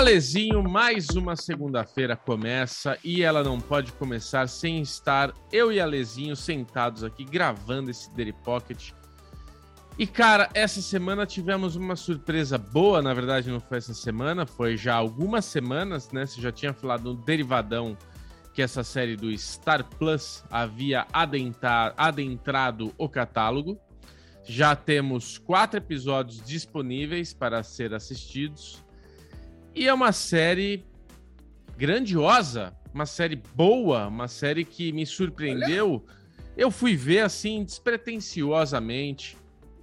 Alezinho, mais uma segunda-feira começa e ela não pode começar sem estar eu e Alezinho sentados aqui gravando esse Daily Pocket. E cara, essa semana tivemos uma surpresa boa, na verdade não foi essa semana, foi já algumas semanas, né? Você já tinha falado no Derivadão que essa série do Star Plus havia adentrar, adentrado o catálogo. Já temos quatro episódios disponíveis para ser assistidos. E é uma série grandiosa, uma série boa, uma série que me surpreendeu. Olha. Eu fui ver assim, despretensiosamente.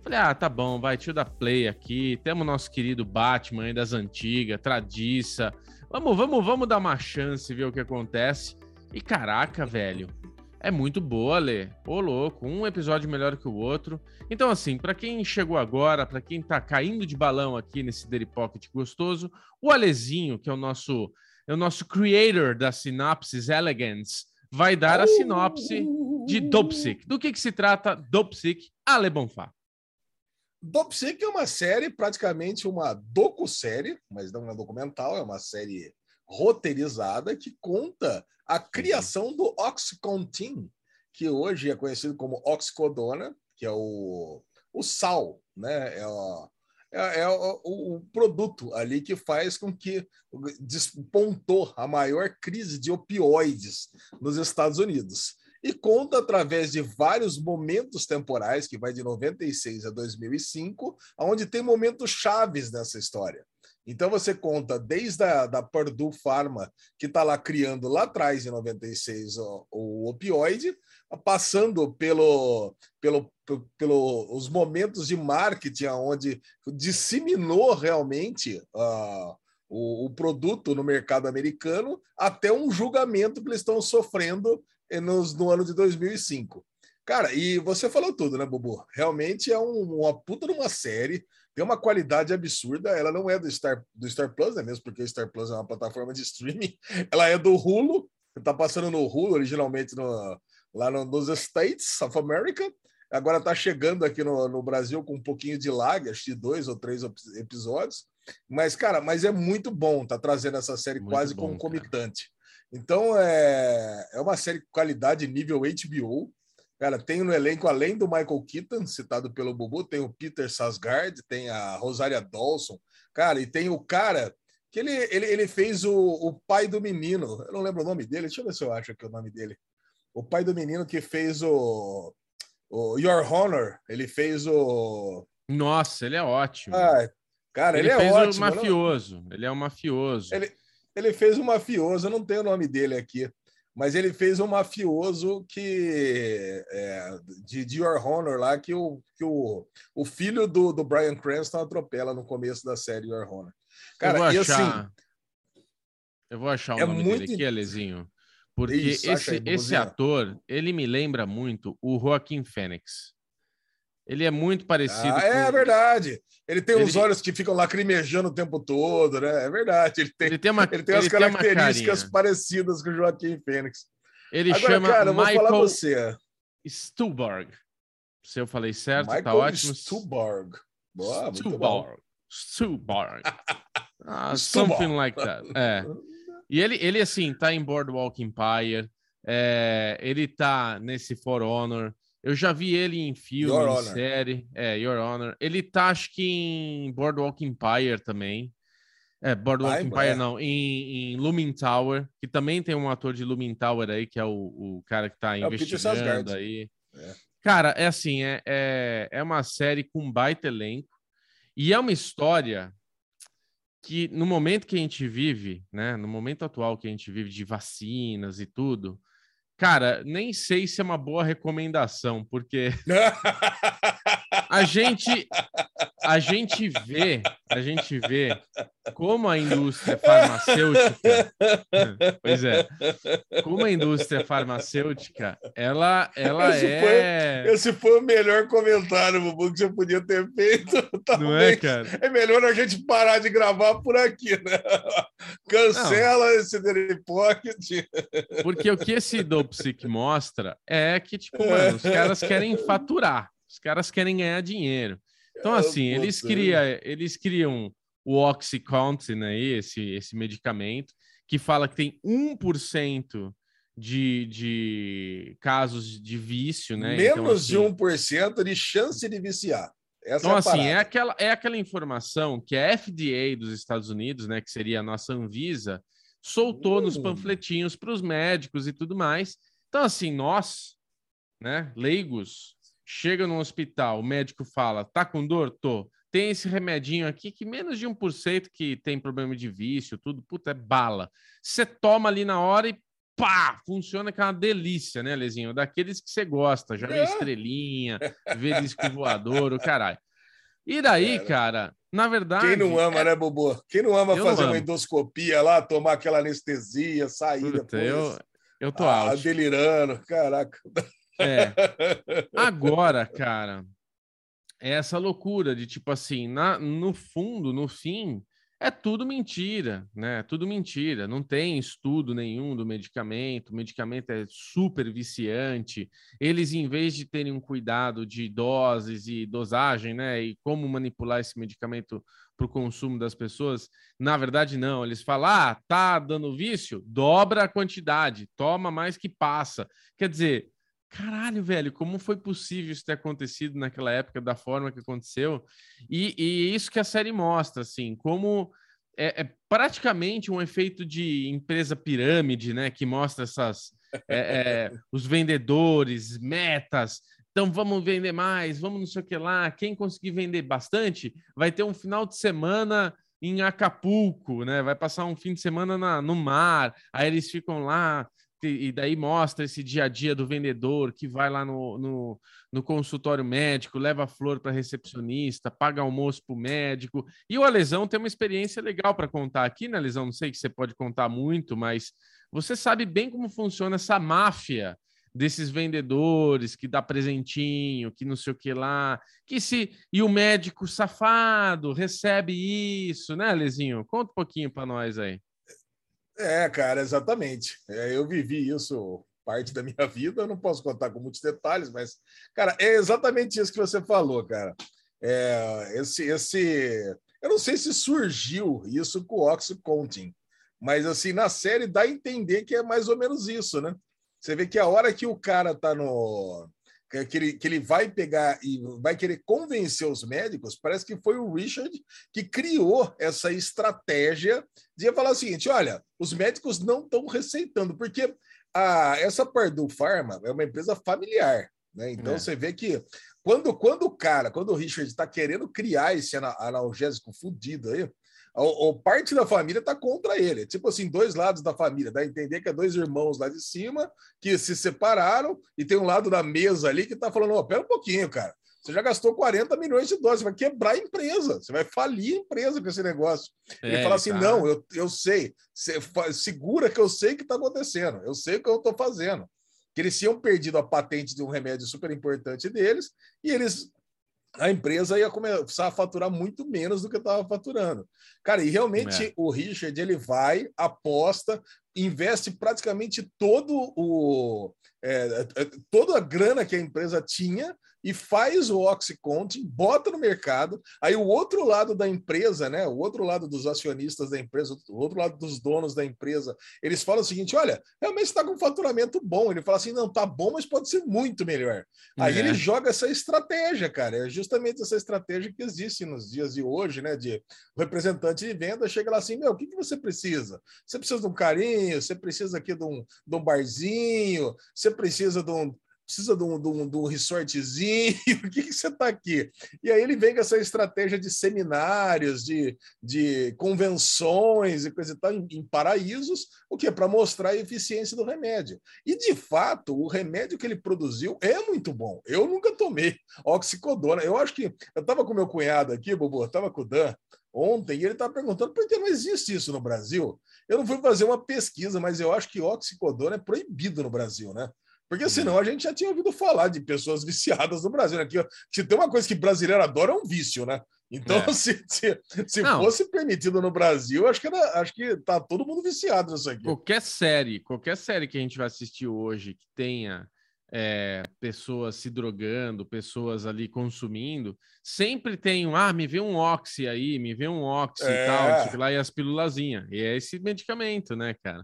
Falei, ah, tá bom, vai, tio da Play aqui. Temos nosso querido Batman aí das antigas, tradiça. Vamos, vamos, vamos dar uma chance, ver o que acontece. E caraca, velho, é muito boa, Lê. Ô, louco, um episódio melhor que o outro. Então, assim, para quem chegou agora, para quem tá caindo de balão aqui nesse Daily Pocket gostoso, o Alezinho, que é o nosso, é o nosso creator da Synopsis Elegance, vai dar a sinopse de Dopesick. Do que, que se trata Dopesick? Ale Bonfá. Dopesick é uma série, praticamente uma docu-série, mas não é documental, é uma série roteirizada que conta a criação do Oxycontin, que hoje é conhecido como oxicodona, que é o, o sal, né? É, o, é, é o, o, produto ali que faz com que despontou a maior crise de opioides nos Estados Unidos. E conta através de vários momentos temporais, que vai de 96 a 2005, onde tem momentos chaves nessa história. Então você conta desde a da Purdue Pharma, que está lá criando lá atrás, em 96, o, o opioide, passando pelo, pelo, pelo os momentos de marketing onde disseminou realmente uh, o, o, produto no mercado americano, até um julgamento que eles estão sofrendo nos, no ano de 2005. Cara, e você falou tudo, né, Bubu? Realmente é um, uma puta de uma série tem uma qualidade absurda. Ela não é do Star, do Star Plus, né? Mesmo porque o Star Plus é uma plataforma de streaming. Ela é do Hulu, está passando no Hulu originalmente no, lá no, nos States of America. Agora está chegando aqui no, no, Brasil com um pouquinho de lag, acho que dois ou três episódios. Mas, cara, mas é muito bom, tá trazendo essa série muito quase bom, concomitante. Cara. Então é, é uma série de qualidade nível HBO. Cara, tem no elenco, além do Michael Keaton, citado pelo Bubu, tem o Peter Sasgard, tem a Rosaria Dawson, cara, e tem o cara que ele, ele, ele fez o, o pai do menino, eu não lembro o nome dele, deixa eu ver se eu acho aqui o nome dele. O pai do menino que fez o, o Your Honor, ele fez o. Nossa, ele é ótimo. Ah, cara, ele, ele é ótimo. O mafioso, não... ele é um mafioso. Ele, ele fez o um mafioso, eu não tenho o nome dele aqui mas ele fez um mafioso que é, de, de Your Honor lá que o, que o, o filho do, do Brian Cranston atropela no começo da série Your Honor. Cara, eu vou achar, assim, eu vou achar o é nome muito... dele aqui, Alezinho, porque Isso, esse, aí, esse ator ele me lembra muito o Joaquim Fênix. Ele é muito parecido. Ah, é com... é verdade. Ele tem ele... os olhos que ficam lacrimejando o tempo todo, né? É verdade. Ele tem, ele tem, uma, ele tem as características parecidas com o Joaquim Fênix. Ele Agora, chama cara, Michael você. Stuhlbarg. Se eu falei certo, tá Michael tá ótimo. Stuhlbarg. Boa, Stuhlbarg. Stuhlbarg. ah, something like that. É. E ele, ele, assim, tá em Boardwalk Empire. É, ele tá nesse For Honor. Eu já vi ele em filme, Your em Honor. série. É, Your Honor. Ele tá, acho que em Boardwalk Empire também. É, Boardwalk Empire é. não, em, em Looming Tower, que também tem um ator de Looming Tower aí, que é o, o cara que tá é investigando aí. É. Cara, é assim, é, é, é uma série com baita elenco e é uma história que no momento que a gente vive, né, no momento atual que a gente vive de vacinas e tudo, Cara, nem sei se é uma boa recomendação, porque a gente a gente vê, a gente vê como a indústria farmacêutica, pois é, como a indústria farmacêutica, ela, ela esse é. Foi, esse foi o melhor comentário, Bubu, que você podia ter feito. Talvez. Não é, cara? É melhor a gente parar de gravar por aqui, né? Cancela Não. esse Daily Pocket. Porque o que esse Dopsic mostra é que, tipo, mano, os caras querem faturar, os caras querem ganhar dinheiro. Então, assim, eles criam, eles criam o Oxycontin aí, esse, esse medicamento, que fala que tem 1% de, de casos de vício, né? Menos então, assim, de 1% de chance de viciar. Essa então, é assim, é aquela, é aquela informação que a FDA dos Estados Unidos, né, que seria a nossa Anvisa, soltou nos hum. panfletinhos para os médicos e tudo mais. Então, assim, nós, né, leigos, chega no hospital, o médico fala, tá com dor? Tô. Tem esse remedinho aqui que menos de 1% que tem problema de vício, tudo, puta, é bala. Você toma ali na hora e pá, funciona que é uma delícia, né, Lezinho? Daqueles que você gosta, já é. estrelinha, vê disco voador, o caralho. E daí, cara, na verdade. Quem não ama, é... né, Bobo? Quem não ama fazer uma endoscopia lá, tomar aquela anestesia, sair Puta, depois. Eu, eu tô ah, out. delirando, caraca. É. Agora, cara, é essa loucura de tipo assim, na, no fundo, no fim, é tudo mentira, né? É tudo mentira. Não tem estudo nenhum do medicamento. O medicamento é super viciante. Eles, em vez de terem um cuidado de doses e dosagem, né? E como manipular esse medicamento para o consumo das pessoas, na verdade, não. Eles falam: ah, tá dando vício? Dobra a quantidade, toma mais que passa. Quer dizer, caralho, velho, como foi possível isso ter acontecido naquela época, da forma que aconteceu? E, e isso que a série mostra, assim, como é, é praticamente um efeito de empresa pirâmide, né? Que mostra essas é, é, os vendedores, metas. Então vamos vender mais, vamos não sei o que lá. Quem conseguir vender bastante vai ter um final de semana em Acapulco, né? Vai passar um fim de semana na, no mar. Aí eles ficam lá e daí mostra esse dia a dia do vendedor que vai lá no, no, no consultório médico, leva flor para recepcionista, paga almoço para o médico. E o Alesão tem uma experiência legal para contar aqui, né, Alesão? Não sei que você pode contar muito, mas você sabe bem como funciona essa máfia desses vendedores que dá presentinho, que não sei o que lá, que se e o médico safado recebe isso, né, Lezinho? Conta um pouquinho para nós aí. É, cara, exatamente. É, eu vivi isso parte da minha vida, eu não posso contar com muitos detalhes, mas, cara, é exatamente isso que você falou, cara. É, esse, esse, eu não sei se surgiu isso com o Oxycontin, mas assim, na série dá a entender que é mais ou menos isso, né? Você vê que a hora que o cara tá no, que ele, que ele vai pegar e vai querer convencer os médicos, parece que foi o Richard que criou essa estratégia de falar o seguinte: olha, os médicos não estão receitando, porque a, essa Purdue Pharma é uma empresa familiar. Né? Então é. você vê que quando, quando o cara, quando o Richard está querendo criar esse analgésico fudido aí, ou, parte da família está contra ele. Tipo assim, dois lados da família. Dá a entender que é dois irmãos lá de cima que se separaram e tem um lado da mesa ali que está falando: ó, oh, pera um pouquinho, cara. Você já gastou 40 milhões de dólares, você vai quebrar a empresa, você vai falir a empresa com esse negócio. É, ele fala assim: tá. não, eu, eu sei, segura que eu sei o que está acontecendo, eu sei o que eu estou fazendo. Que eles tinham perdido a patente de um remédio super importante deles e eles a empresa ia começar a faturar muito menos do que estava faturando. Cara, e realmente é. o Richard ele vai, aposta, investe praticamente todo o é, é, toda a grana que a empresa tinha e faz o Oxycontin, bota no mercado. Aí o outro lado da empresa, né, o outro lado dos acionistas da empresa, o outro lado dos donos da empresa, eles falam o seguinte: olha, realmente está com um faturamento bom. Ele fala assim: não, tá bom, mas pode ser muito melhor. Aí é. ele joga essa estratégia, cara. É justamente essa estratégia que existe nos dias de hoje, né? De representante de venda chega lá assim: meu, o que, que você precisa? Você precisa de um carinho, você precisa aqui de um, de um barzinho, você precisa de um precisa de um, de um, de um resortzinho, o que, que você está aqui? E aí ele vem com essa estratégia de seminários, de, de convenções e coisa e tal, em, em paraísos, o que para mostrar a eficiência do remédio. E, de fato, o remédio que ele produziu é muito bom. Eu nunca tomei oxicodona. Eu acho que... Eu estava com meu cunhado aqui, Bobo, estava com o Dan, ontem, e ele estava perguntando por que não existe isso no Brasil. Eu não fui fazer uma pesquisa, mas eu acho que oxicodona é proibido no Brasil, né? Porque uhum. senão a gente já tinha ouvido falar de pessoas viciadas no Brasil. Né? Que, se tem uma coisa que brasileiro adora é um vício, né? Então, é. se, se, se fosse permitido no Brasil, acho que, era, acho que tá todo mundo viciado nisso aqui. Qualquer série, qualquer série que a gente vai assistir hoje que tenha é, pessoas se drogando, pessoas ali consumindo, sempre tem um, ah, me vê um oxi aí, me vê um oxi é. e tal, lá, e as pilulazinhas. E é esse medicamento, né, cara?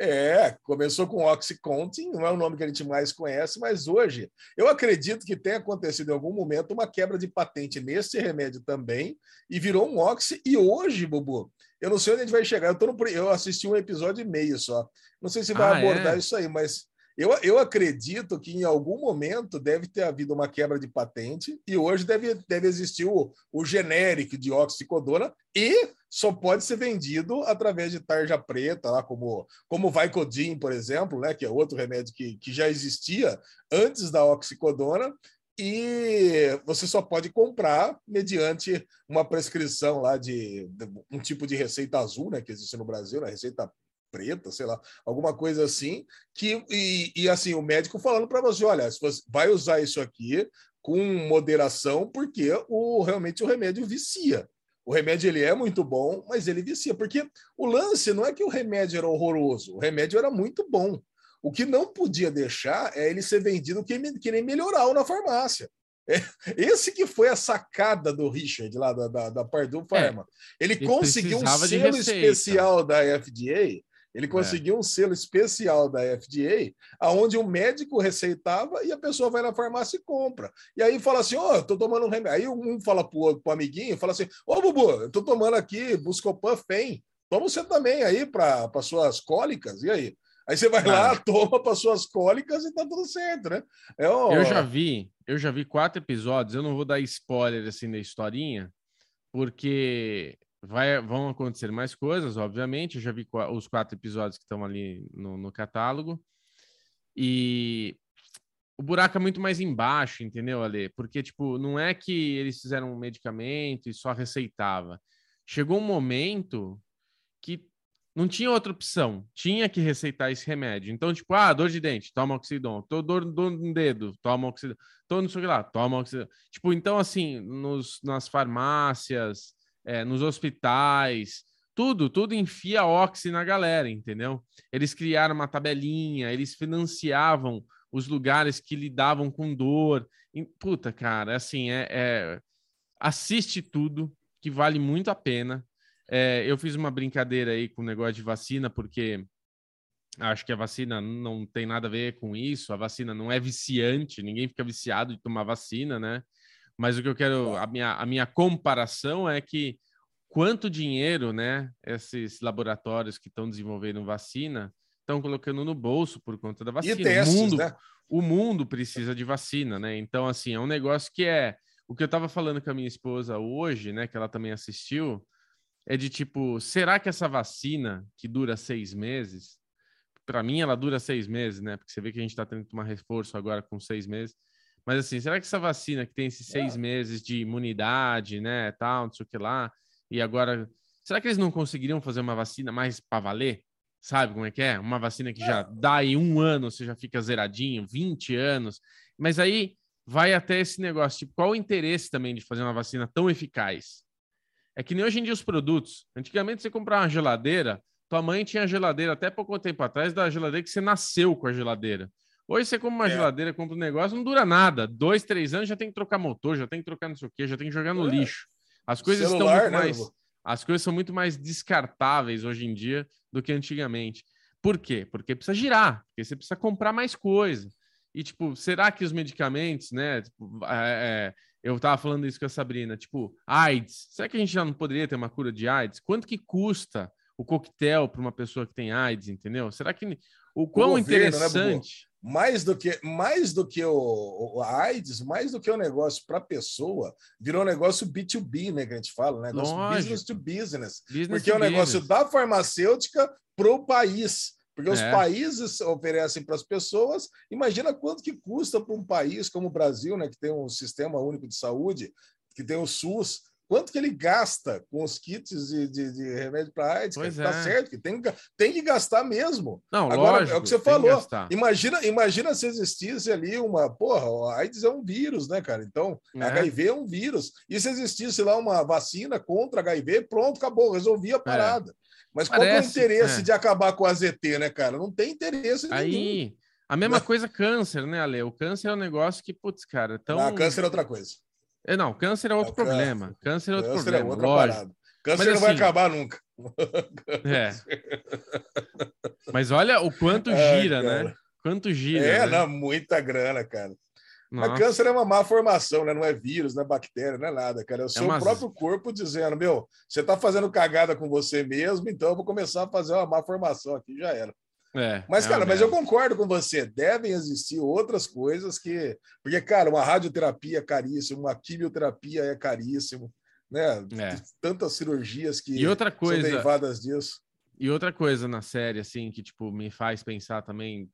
É, começou com Oxycontin, não é o nome que a gente mais conhece, mas hoje eu acredito que tenha acontecido em algum momento uma quebra de patente nesse remédio também e virou um Oxy. E hoje, Bubu, eu não sei onde a gente vai chegar. Eu, no, eu assisti um episódio e meio só. Não sei se vai ah, abordar é? isso aí, mas eu, eu acredito que em algum momento deve ter havido uma quebra de patente e hoje deve, deve existir o, o genérico de oxicodona e só pode ser vendido através de tarja preta, lá como, como Vicodin, por exemplo, né, que é outro remédio que, que já existia antes da oxicodona e você só pode comprar mediante uma prescrição lá de, de, um tipo de receita azul, né, que existe no Brasil, né, receita preta, sei lá, alguma coisa assim, que e, e assim o médico falando para você, olha, se você vai usar isso aqui com moderação, porque o realmente o remédio vicia. O remédio ele é muito bom, mas ele vicia, porque o lance não é que o remédio era horroroso, o remédio era muito bom. O que não podia deixar é ele ser vendido que, que nem melhoral na farmácia. É, esse que foi a sacada do Richard lá da, da, da Pardue Pharma. É, ele, ele conseguiu um selo especial da FDA ele é. conseguiu é. um selo especial da FDA, aonde o médico receitava e a pessoa vai na farmácia e compra. E aí fala assim: Ó, oh, tô tomando um remédio. Aí um fala pro outro, pro amiguinho, fala assim: Ô, oh, Bubu, eu tô tomando aqui Buscopan FEM. Toma você também aí para suas cólicas. E aí? Aí você vai Cara, lá, toma para suas cólicas e tá tudo certo, né? É o... Eu já vi, eu já vi quatro episódios. Eu não vou dar spoiler assim da historinha, porque Vai, vão acontecer mais coisas, obviamente. Eu já vi os quatro episódios que estão ali no, no catálogo. E o buraco é muito mais embaixo, entendeu, Ale? Porque, tipo, não é que eles fizeram um medicamento e só receitava. Chegou um momento que não tinha outra opção. Tinha que receitar esse remédio. Então, tipo, ah, dor de dente, toma oxidon. Tô dor, dor no dedo, toma oxidon. Tô não sei o que lá, toma oxidon. Tipo, então, assim, nos, nas farmácias é, nos hospitais, tudo, tudo enfia oxi na galera, entendeu? Eles criaram uma tabelinha, eles financiavam os lugares que lidavam com dor. E, puta, cara, assim, é, é, assiste tudo, que vale muito a pena. É, eu fiz uma brincadeira aí com o negócio de vacina, porque acho que a vacina não tem nada a ver com isso, a vacina não é viciante, ninguém fica viciado de tomar vacina, né? Mas o que eu quero, a minha, a minha comparação é que quanto dinheiro, né, esses laboratórios que estão desenvolvendo vacina estão colocando no bolso por conta da vacina. E testes, o mundo, né? o mundo precisa de vacina, né? Então, assim, é um negócio que é o que eu estava falando com a minha esposa hoje, né, que ela também assistiu, é de tipo, será que essa vacina que dura seis meses, para mim ela dura seis meses, né? Porque você vê que a gente está tendo que tomar reforço agora com seis meses. Mas assim, será que essa vacina que tem esses seis é. meses de imunidade, né, tal, não sei o que lá, e agora, será que eles não conseguiriam fazer uma vacina mais para valer? Sabe como é que é? Uma vacina que já é. dá aí um ano, você já fica zeradinho, 20 anos. Mas aí vai até esse negócio, tipo, qual o interesse também de fazer uma vacina tão eficaz? É que nem hoje em dia os produtos. Antigamente você comprava uma geladeira, tua mãe tinha geladeira até pouco tempo atrás da geladeira que você nasceu com a geladeira. Hoje você compra uma é. geladeira, compra um negócio, não dura nada. Dois, três anos já tem que trocar motor, já tem que trocar não sei o quê, já tem que jogar no é. lixo. As coisas Celular, estão muito né, mais. As coisas são muito mais descartáveis hoje em dia do que antigamente. Por quê? Porque precisa girar, porque você precisa comprar mais coisa. E, tipo, será que os medicamentos, né? Tipo, é, é, eu tava falando isso com a Sabrina, tipo, AIDS. Será que a gente já não poderia ter uma cura de AIDS? Quanto que custa o coquetel para uma pessoa que tem AIDS, entendeu? Será que o quão o governo, né, interessante. Mais do que mais do que o, a AIDS, mais do que o negócio para pessoa, virou um negócio B2B, né, que a gente fala, né? negócio Lógico. business to business, business porque é um negócio da farmacêutica para o país. Porque é. os países oferecem para as pessoas. Imagina quanto que custa para um país como o Brasil, né, que tem um sistema único de saúde, que tem o SUS, quanto que ele gasta com os kits de, de, de remédio para AIDS, pois tá é. tá certo, que tem, tem que gastar mesmo. Não, Agora, lógico, é o que você falou. Imagina, imagina se existisse ali uma, porra, a AIDS é um vírus, né, cara? Então, é. HIV é um vírus. E se existisse lá uma vacina contra HIV, pronto, acabou, resolvia a é. parada. É. Mas Parece, qual é o interesse é. de acabar com a ZT, né, cara? Não tem interesse Aí, A mesma não. coisa câncer, né, Ale? O câncer é um negócio que, putz, cara, tão... Não, câncer é outra coisa. É, não, câncer é outro é, problema. Câncer é outro câncer é problema, é outra lógico. Parada. Câncer Mas, não assim, vai acabar nunca. É. Mas olha o quanto gira, né? Quanto gira. É, né? não, muita grana, cara. Nossa. Mas câncer é uma má formação, né? Não é vírus, não é bactéria, não é nada, cara. É o seu é uma... próprio corpo dizendo, meu, você tá fazendo cagada com você mesmo, então eu vou começar a fazer uma má formação aqui, já era. É, mas, é cara, mas eu concordo com você. Devem existir outras coisas que. Porque, cara, uma radioterapia é caríssimo, uma quimioterapia é caríssimo, né? É. Tantas cirurgias que e outra coisa, são derivadas disso. E outra coisa na série, assim, que, tipo, me faz pensar também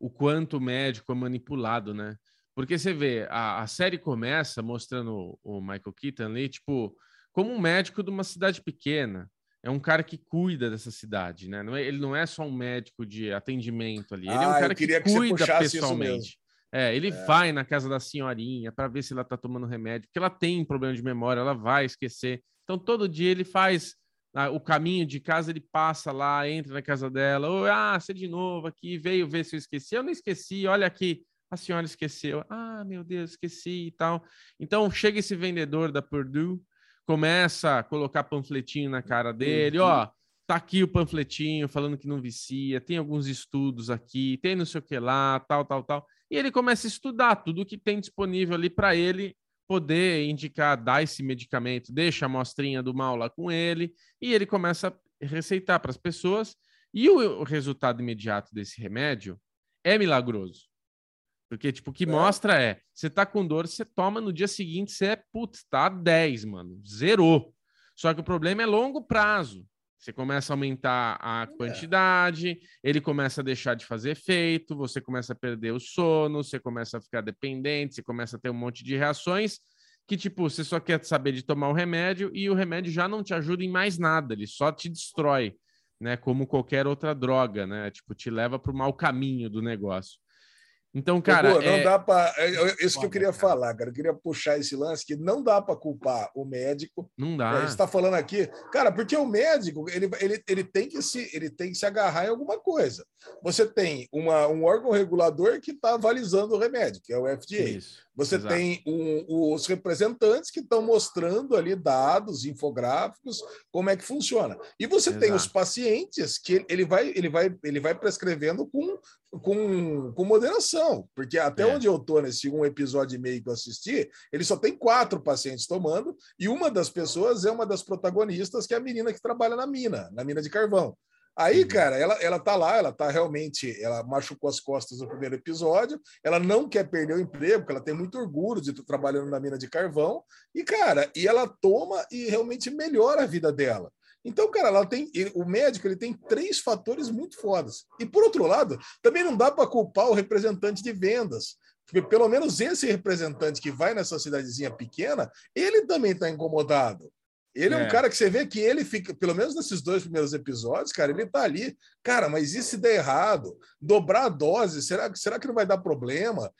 o quanto o médico é manipulado, né? Porque você vê, a, a série começa mostrando o, o Michael Keaton ali, tipo, como um médico de uma cidade pequena é um cara que cuida dessa cidade, né? É, ele não é só um médico de atendimento ali, ele ah, é um ah, cara que, que cuida pessoalmente. É, ele é. vai na casa da senhorinha para ver se ela tá tomando remédio, porque ela tem problema de memória, ela vai esquecer. Então todo dia ele faz ah, o caminho de casa, ele passa lá, entra na casa dela, oh, ah, você de novo aqui, veio ver se eu esqueci. Eu não esqueci, olha aqui, a senhora esqueceu. Ah, meu Deus, esqueci e tal. Então chega esse vendedor da Purdue, começa a colocar panfletinho na cara dele, uhum. ó, tá aqui o panfletinho falando que não vicia, tem alguns estudos aqui, tem não sei o que lá, tal, tal, tal. E ele começa a estudar tudo que tem disponível ali para ele poder indicar, dar esse medicamento, deixa a amostrinha do mal lá com ele, e ele começa a receitar para as pessoas. E o, o resultado imediato desse remédio é milagroso. Porque, tipo, o que é. mostra é, você tá com dor, você toma no dia seguinte, você é, putz, tá 10, mano, zerou. Só que o problema é longo prazo. Você começa a aumentar a é. quantidade, é. ele começa a deixar de fazer efeito, você começa a perder o sono, você começa a ficar dependente, você começa a ter um monte de reações que, tipo, você só quer saber de tomar o remédio e o remédio já não te ajuda em mais nada, ele só te destrói, né? Como qualquer outra droga, né? Tipo, te leva para o mau caminho do negócio. Então, cara. Pô, não é... dá para. É, é, isso que eu queria falar, cara. Eu queria puxar esse lance que não dá para culpar o médico. Não dá. Você está falando aqui, cara, porque o médico ele, ele, ele, tem que se, ele tem que se agarrar em alguma coisa. Você tem uma, um órgão regulador que está avalizando o remédio, que é o FDA. Isso. Você Exato. tem um, os representantes que estão mostrando ali dados, infográficos, como é que funciona. E você Exato. tem os pacientes que ele vai, ele vai, ele vai prescrevendo com, com, com moderação, porque até é. onde eu estou nesse um episódio e meio que eu assisti, ele só tem quatro pacientes tomando, e uma das pessoas é uma das protagonistas, que é a menina que trabalha na mina, na mina de carvão. Aí, uhum. cara, ela, ela tá lá, ela tá realmente, ela machucou as costas no primeiro episódio, ela não quer perder o emprego, porque ela tem muito orgulho de estar trabalhando na mina de carvão, e, cara, e ela toma e realmente melhora a vida dela. Então, cara, ela tem, ele, o médico ele tem três fatores muito fodas. E por outro lado, também não dá para culpar o representante de vendas, porque pelo menos esse representante que vai nessa cidadezinha pequena, ele também está incomodado. Ele é. é. um cara que você vê que ele fica, pelo menos nesses dois primeiros episódios, cara, ele tá ali. Cara, mas e se der errado? Dobrar a dose, será, será que não vai dar problema?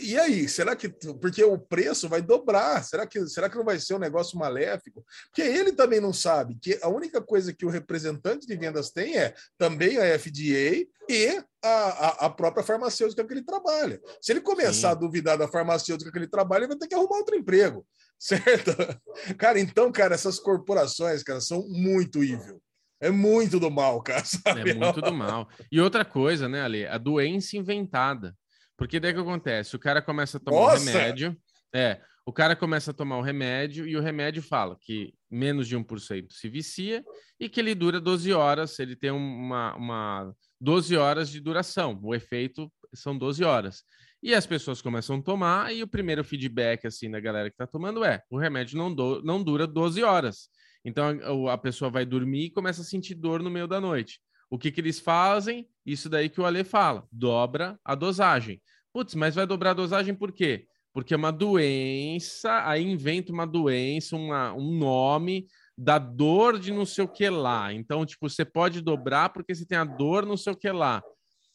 E aí, será que. Porque o preço vai dobrar, será que, será que não vai ser um negócio maléfico? Porque ele também não sabe que a única coisa que o representante de vendas tem é também a FDA e a, a, a própria farmacêutica que ele trabalha. Se ele começar Sim. a duvidar da farmacêutica que ele trabalha, ele vai ter que arrumar outro emprego. Certo? Cara, então, cara, essas corporações, cara, são muito evil. É muito do mal, cara. Sabe? É muito do mal. E outra coisa, né, Ale? A doença inventada. Porque daí que acontece? O cara começa a tomar Nossa! um remédio. É, o cara começa a tomar o um remédio e o remédio fala que menos de 1% se vicia e que ele dura 12 horas, ele tem uma, uma 12 horas de duração. O efeito são 12 horas. E as pessoas começam a tomar, e o primeiro feedback assim da galera que está tomando é: o remédio não, do, não dura 12 horas. Então a, a, pessoa vai dormir e começa a sentir dor no meio da noite. O que, que eles fazem? Isso daí que o Ale fala: dobra a dosagem. Putz, mas vai dobrar a dosagem por quê? Porque é uma doença, aí inventa uma doença, uma, um nome da dor de não sei o que lá. Então, tipo, você pode dobrar porque você tem a dor não sei o que lá.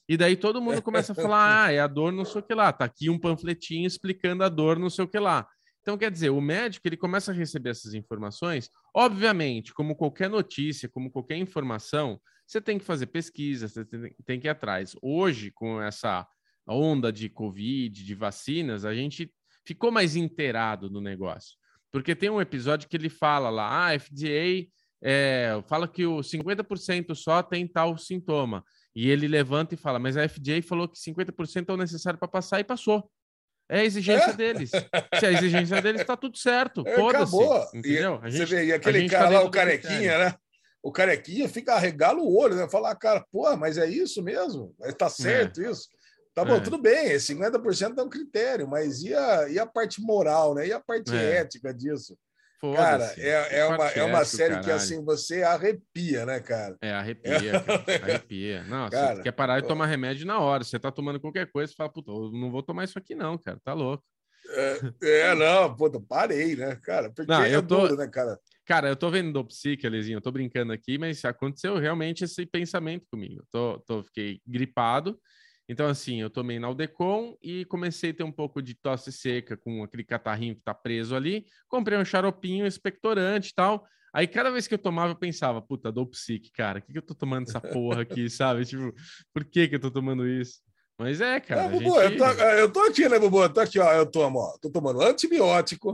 E daí todo mundo começa a falar, ah, é a dor não sei o que lá, tá aqui um panfletinho explicando a dor não sei o que lá. Então, quer dizer, o médico ele começa a receber essas informações, obviamente, como qualquer notícia, como qualquer informação, você tem que fazer pesquisa, você tem que ir atrás. Hoje, com essa onda de Covid, de vacinas, a gente ficou mais inteirado no negócio. Porque tem um episódio que ele fala lá, ah, FDA é, fala que o 50% só tem tal sintoma. E ele levanta e fala, mas a FDA falou que 50% é o necessário para passar e passou. É a exigência é? deles. Se a exigência deles, está tudo certo. É, Foda-se. Entendeu? A gente, você vê, e aquele cara tá lá, o carequinha, né? O carequinha fica, arregala o olho, né? Falar, cara, pô, mas é isso mesmo? Está é. certo é. isso? Tá bom, é. tudo bem, 50% é um critério, mas e a, e a parte moral, né? E a parte é. ética disso? Cara, é, é, uma, é uma série caralho. que assim você arrepia, né, cara? É, arrepia, é. arrepia. Não, cara, você quer parar de tomar remédio na hora. Você tá tomando qualquer coisa, você fala, puta, eu não vou tomar isso aqui, não, cara. Tá louco. É, é não, puta, parei, né, cara? Porque não, eu é tô... duro, né, cara? Cara, eu tô vendo do psique, Alezinho, eu tô brincando aqui, mas aconteceu realmente esse pensamento comigo. Eu tô, tô, fiquei gripado, então, assim, eu tomei Naldecon e comecei a ter um pouco de tosse seca com aquele catarrinho que tá preso ali. Comprei um xaropinho expectorante e tal. Aí, cada vez que eu tomava, eu pensava, puta, dou psique, cara. O que, que eu tô tomando essa porra aqui, sabe? Tipo, por que que eu tô tomando isso? Mas é, cara. É, Bubu, gente... eu, tô, eu, tô, aqui, né, Bubu? Eu tô aqui, ó. Eu tomo, ó. Tô tomando antibiótico.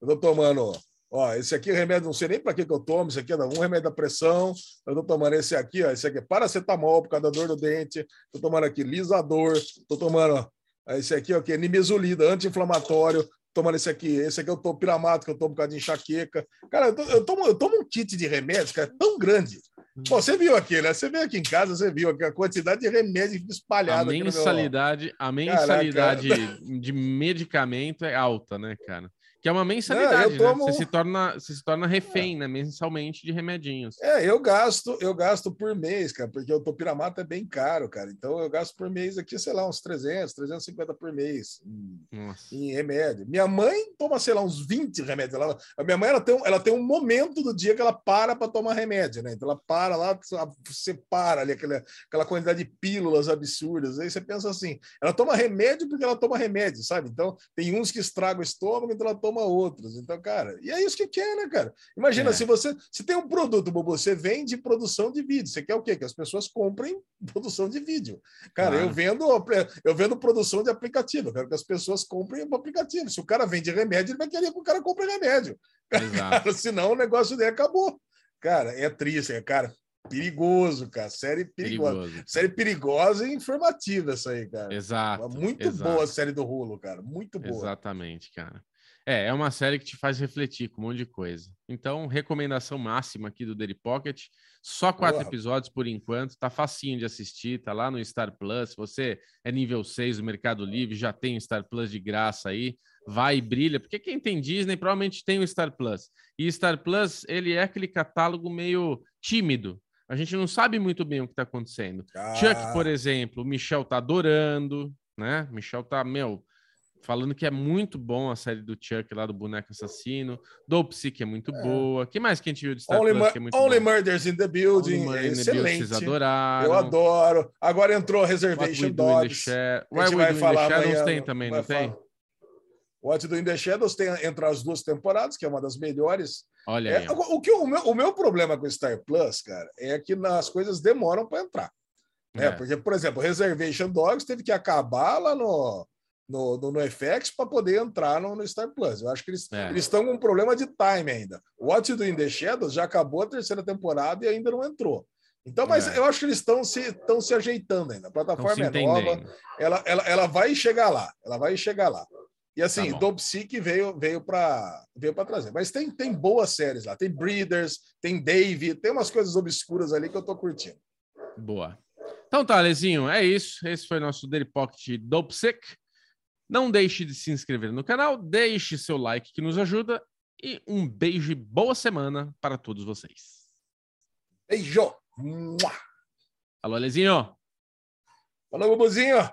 Eu tô tomando Ó, esse aqui é remédio, não sei nem para que, que eu tomo, esse aqui é um remédio da pressão, eu tô tomando esse aqui, ó, esse aqui é paracetamol por causa da dor do dente, tô tomando aqui lisador, tô tomando, ó, esse aqui é o que? Nimesulida, anti-inflamatório, tomando esse aqui, esse aqui eu tomo piramato, que eu tomo por causa de enxaqueca. Cara, eu, eu, tomo, eu tomo um kit de remédios, cara, tão grande. Bom, você viu aqui, né? Você veio aqui em casa, você viu aqui a quantidade de remédio espalhada. A mensalidade, a mensalidade Caraca. de medicamento é alta, né, cara? Que é uma mensalidade, não, tomo... né? Você se torna, você se torna refém, é. né? Mensalmente de remedinhos. É, eu gasto, eu gasto por mês, cara, porque o topiramato é bem caro, cara. Então eu gasto por mês aqui, sei lá, uns 300, 350 por mês em, em remédio. Minha mãe toma, sei lá, uns 20 remédios. Ela, a minha mãe ela tem, um, ela tem um momento do dia que ela para para tomar remédio, né? Então ela para lá, separa ali aquela, aquela quantidade de pílulas absurdas. Aí você pensa assim, ela toma remédio porque ela toma remédio, sabe? Então tem uns que estragam o estômago, então ela toma toma outros. Então, cara, e é isso que quer, né, cara? Imagina é. se você se tem um produto, Bobo, você vende produção de vídeo. Você quer o quê? Que as pessoas comprem produção de vídeo. Cara, eu vendo eu vendo produção de aplicativo. Eu quero que as pessoas comprem o aplicativo. Se o cara vende remédio, ele vai querer que o cara compre remédio. Cara, senão o negócio dele acabou. Cara, é triste, é, cara. Perigoso, cara. Série perigosa. Perigoso. Série perigosa e informativa essa aí, cara. Exato. Muito exato. boa a série do Rulo, cara. Muito boa. Exatamente, cara. É, é uma série que te faz refletir com um monte de coisa. Então, recomendação máxima aqui do Daily Pocket. Só quatro Boa. episódios por enquanto, tá facinho de assistir, tá lá no Star Plus. você é nível 6 do Mercado Livre, já tem o Star Plus de graça aí, vai e brilha, porque quem tem Disney provavelmente tem o Star Plus. E Star Plus, ele é aquele catálogo meio tímido. A gente não sabe muito bem o que tá acontecendo. Ah. Chuck, por exemplo, o Michel tá adorando, né? Michel tá, meu, falando que é muito bom a série do Chuck lá do Boneco Assassino. Dope que é muito é. boa. que mais que a gente viu de Star Only, Plus, que é muito Only Murders in the Building. É excelente. Vocês adoraram. Eu adoro. Agora entrou Reservation Dogs. What We Do in the Shadows tem também, não tem? What Do in the Shadows tem entre as duas temporadas, que é uma das melhores. Olha é, o, que, o, meu, o meu problema com Star Plus, cara, é que as coisas demoram para entrar. Né? É. Porque, por exemplo, Reservation Dogs teve que acabar lá no no, no, no FX para poder entrar no, no, Star Plus. Eu acho que eles é. estão com um problema de time ainda. O What You Do in the Shadows já acabou a terceira temporada e ainda não entrou. Então, mas é. eu acho que eles estão se, se ajeitando ainda. A plataforma é nova, ela, ela, ela vai chegar lá. Ela vai chegar lá. E assim, tá Dobsic veio veio para veio trazer. Mas tem, tem boas séries lá. Tem Breeders, tem Dave, tem umas coisas obscuras ali que eu tô curtindo. Boa. Então tá, Lezinho, é isso. Esse foi nosso Daily Pocket Dobsic. Não deixe de se inscrever no canal, deixe seu like que nos ajuda e um beijo e boa semana para todos vocês. Beijo! Alô, Alezinho! Falou, Bubuzinho!